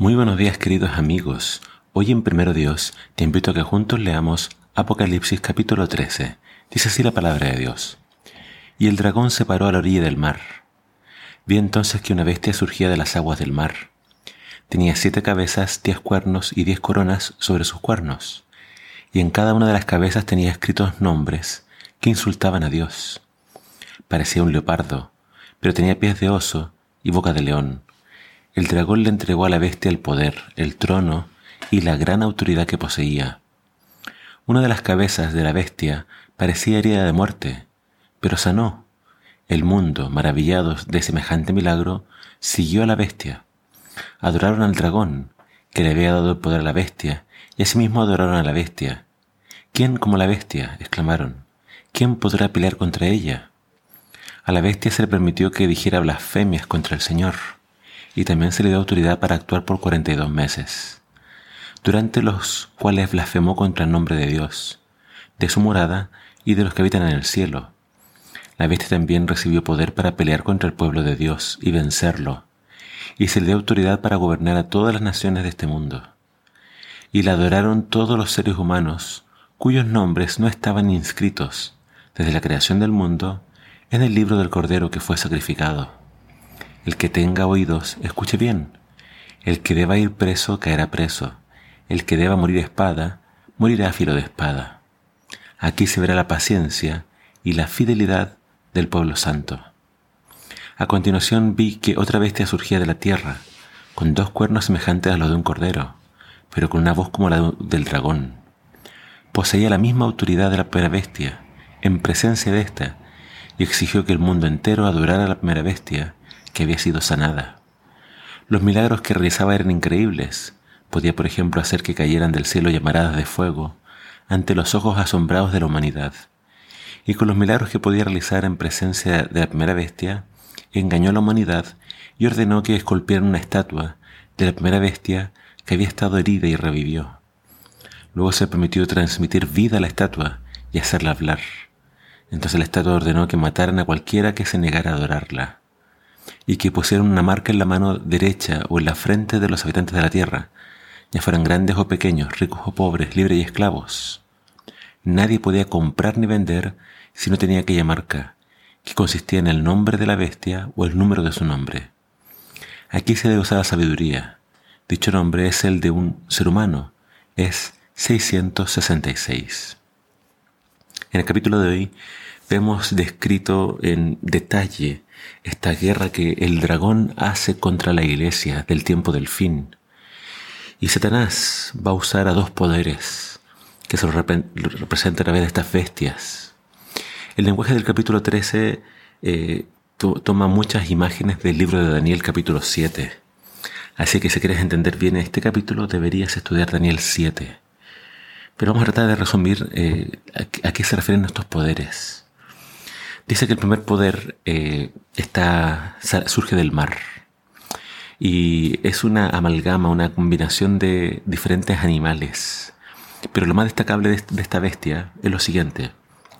Muy buenos días queridos amigos. Hoy en Primero Dios te invito a que juntos leamos Apocalipsis capítulo 13. Dice así la palabra de Dios. Y el dragón se paró a la orilla del mar. Vi entonces que una bestia surgía de las aguas del mar. Tenía siete cabezas, diez cuernos y diez coronas sobre sus cuernos. Y en cada una de las cabezas tenía escritos nombres que insultaban a Dios. Parecía un leopardo, pero tenía pies de oso y boca de león el dragón le entregó a la bestia el poder, el trono y la gran autoridad que poseía. Una de las cabezas de la bestia parecía herida de muerte, pero sanó. El mundo, maravillados de semejante milagro, siguió a la bestia. Adoraron al dragón, que le había dado el poder a la bestia, y asimismo adoraron a la bestia. ¿Quién como la bestia? exclamaron. ¿Quién podrá pelear contra ella? A la bestia se le permitió que dijera blasfemias contra el Señor y también se le dio autoridad para actuar por 42 meses, durante los cuales blasfemó contra el nombre de Dios, de su morada y de los que habitan en el cielo. La bestia también recibió poder para pelear contra el pueblo de Dios y vencerlo, y se le dio autoridad para gobernar a todas las naciones de este mundo. Y la adoraron todos los seres humanos cuyos nombres no estaban inscritos desde la creación del mundo en el libro del Cordero que fue sacrificado. El que tenga oídos, escuche bien. El que deba ir preso, caerá preso. El que deba morir espada, morirá a filo de espada. Aquí se verá la paciencia y la fidelidad del pueblo santo. A continuación vi que otra bestia surgía de la tierra, con dos cuernos semejantes a los de un cordero, pero con una voz como la del dragón. Poseía la misma autoridad de la primera bestia, en presencia de ésta, y exigió que el mundo entero adorara a la primera bestia que había sido sanada. Los milagros que realizaba eran increíbles. Podía, por ejemplo, hacer que cayeran del cielo llamaradas de fuego ante los ojos asombrados de la humanidad. Y con los milagros que podía realizar en presencia de la primera bestia, engañó a la humanidad y ordenó que esculpieran una estatua de la primera bestia que había estado herida y revivió. Luego se permitió transmitir vida a la estatua y hacerla hablar. Entonces la estatua ordenó que mataran a cualquiera que se negara a adorarla y que pusieran una marca en la mano derecha o en la frente de los habitantes de la tierra, ya fueran grandes o pequeños, ricos o pobres, libres y esclavos. Nadie podía comprar ni vender si no tenía aquella marca, que consistía en el nombre de la bestia o el número de su nombre. Aquí se debe usar la sabiduría. Dicho nombre es el de un ser humano, es 666. En el capítulo de hoy vemos descrito en detalle esta guerra que el dragón hace contra la iglesia del tiempo del fin. Y Satanás va a usar a dos poderes que se lo representan a través de estas bestias. El lenguaje del capítulo 13 eh, toma muchas imágenes del libro de Daniel capítulo 7. Así que si quieres entender bien este capítulo deberías estudiar Daniel 7. Pero vamos a tratar de resumir eh, a qué se refieren estos poderes. Dice que el primer poder eh, surge del mar y es una amalgama, una combinación de diferentes animales. Pero lo más destacable de, esta bestia es lo siguiente.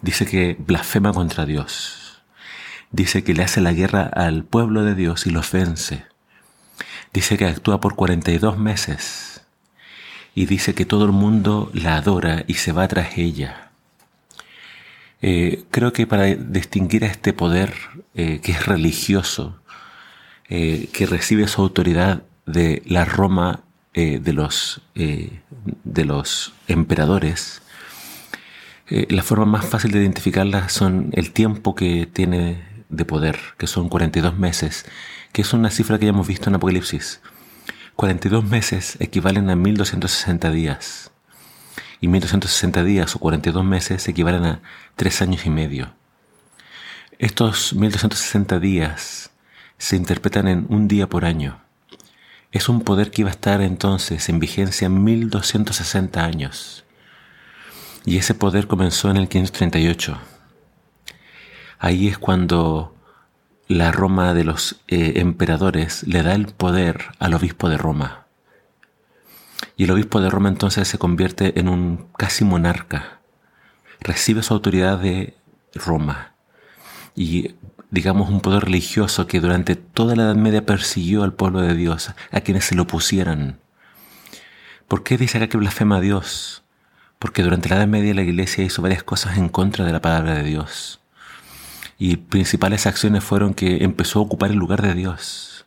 Dice que blasfema contra Dios. Dice que le hace la guerra al pueblo de Dios y los vence. Dice que actúa por 42 meses. Y dice que todo el mundo la adora y se va tras ella. Eh, creo que para distinguir a este poder eh, que es religioso, eh, que recibe su autoridad de la Roma de, los, de los emperadores, la forma más fácil de identificarla son el tiempo que tiene de poder, que son 42 meses, que es una cifra que ya hemos visto en Apocalipsis. 42 meses equivalen a 1260 días y 1260 días o 42 meses equivalen a 3 años y medio. Estos 1260 días se interpretan en un día por año. Es un poder que iba a estar entonces en vigencia 1260 años. Y ese poder comenzó en el 538. Ahí es cuando la Roma de los eh, emperadores le da el poder al obispo de Roma. Y el obispo de Roma entonces se convierte en un casi monarca. Recibe su autoridad de Roma. y digamos un poder religioso que durante toda la Edad Media persiguió al pueblo de Dios, a quienes se lo pusieran. ¿Por qué dice acá que blasfema a Dios? Porque durante la Edad Media la Iglesia hizo varias cosas en contra de la palabra de Dios. Y principales acciones fueron que empezó a ocupar el lugar de Dios.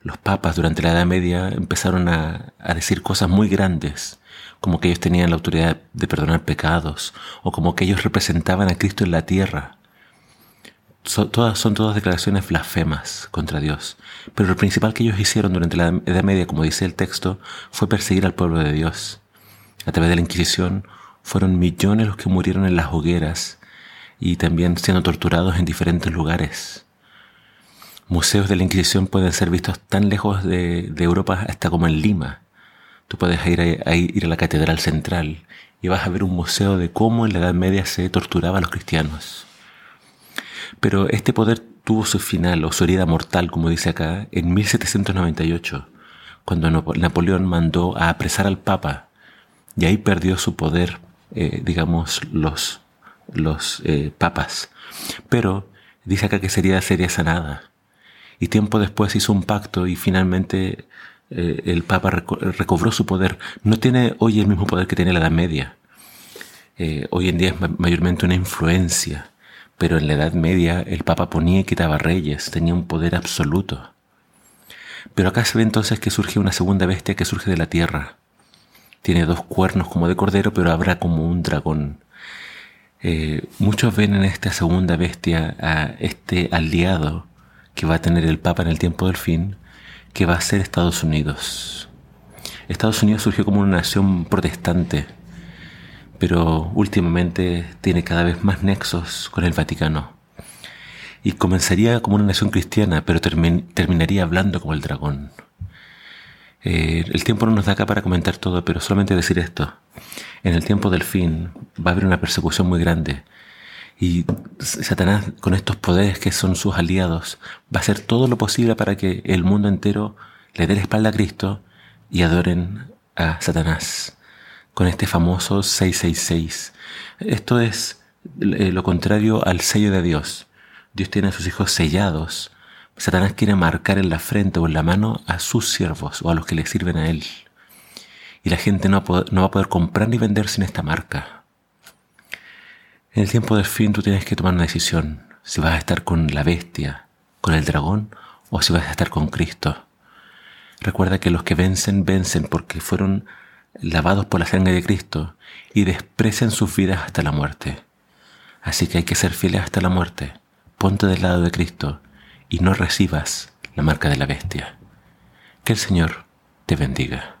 Los papas durante la Edad Media empezaron a, a decir cosas muy grandes, como que ellos tenían la autoridad de perdonar pecados, o como que ellos representaban a Cristo en la tierra todas, son todas declaraciones blasfemas contra Dios. Pero lo principal que ellos hicieron durante la Edad Media, como dice el texto, fue perseguir al pueblo de Dios. A través de la Inquisición fueron millones los que murieron en las hogueras y también siendo torturados en diferentes lugares. Museos de la Inquisición pueden ser vistos tan lejos de, Europa hasta como en Lima. Tú puedes ir a, ir a la Catedral Central y vas a ver un museo de cómo en la Edad Media se torturaba a los cristianos. Pero este poder tuvo su final o su herida mortal, como dice acá, en 1798, cuando Napoleón mandó a apresar al Papa y ahí perdió su poder, eh, digamos, los, los eh, papas. Pero dice acá que sería, sería sanada. Y tiempo después hizo un pacto y finalmente eh, el Papa recobró su poder. No tiene hoy el mismo poder que tenía la Edad Media. hoy en día es mayormente una influencia pero en la Edad Media el Papa ponía y quitaba reyes, tenía un poder absoluto. Pero acá se ve entonces que surge una segunda bestia que surge de la tierra. Tiene dos cuernos como de cordero, pero habrá como un dragón. Eh, muchos ven en esta segunda bestia a este aliado que va a tener el Papa en el tiempo del fin, que va a ser Estados Unidos. Estados Unidos surgió como una nación protestante, pero últimamente tiene cada vez más nexos con el Vaticano. Y comenzaría como una nación cristiana, pero terminaría hablando como el dragón. Eh, el tiempo no nos da acá para comentar todo, pero solamente decir esto. En el tiempo del fin va a haber una persecución muy grande. Y Satanás, con estos poderes que son sus aliados, va a hacer todo lo posible para que el mundo entero le dé la espalda a Cristo y adoren a Satanás con este famoso 666. Esto es eh, lo contrario al sello de Dios. Dios tiene a sus hijos sellados. Satanás quiere marcar en la frente o en la mano a sus siervos o a los que le sirven a él. Y la gente no va, va a poder comprar ni vender sin esta marca. En el tiempo del fin tú tienes que tomar una decisión. Si vas a estar con la bestia, con el dragón, o si vas a estar con Cristo. Recuerda que los que vencen, vencen porque fueron lavados por la sangre de Cristo y desprecian sus vidas hasta la muerte. Así que hay que ser fieles hasta la muerte. Ponte del lado de Cristo y no recibas la marca de la bestia. Que el Señor te bendiga.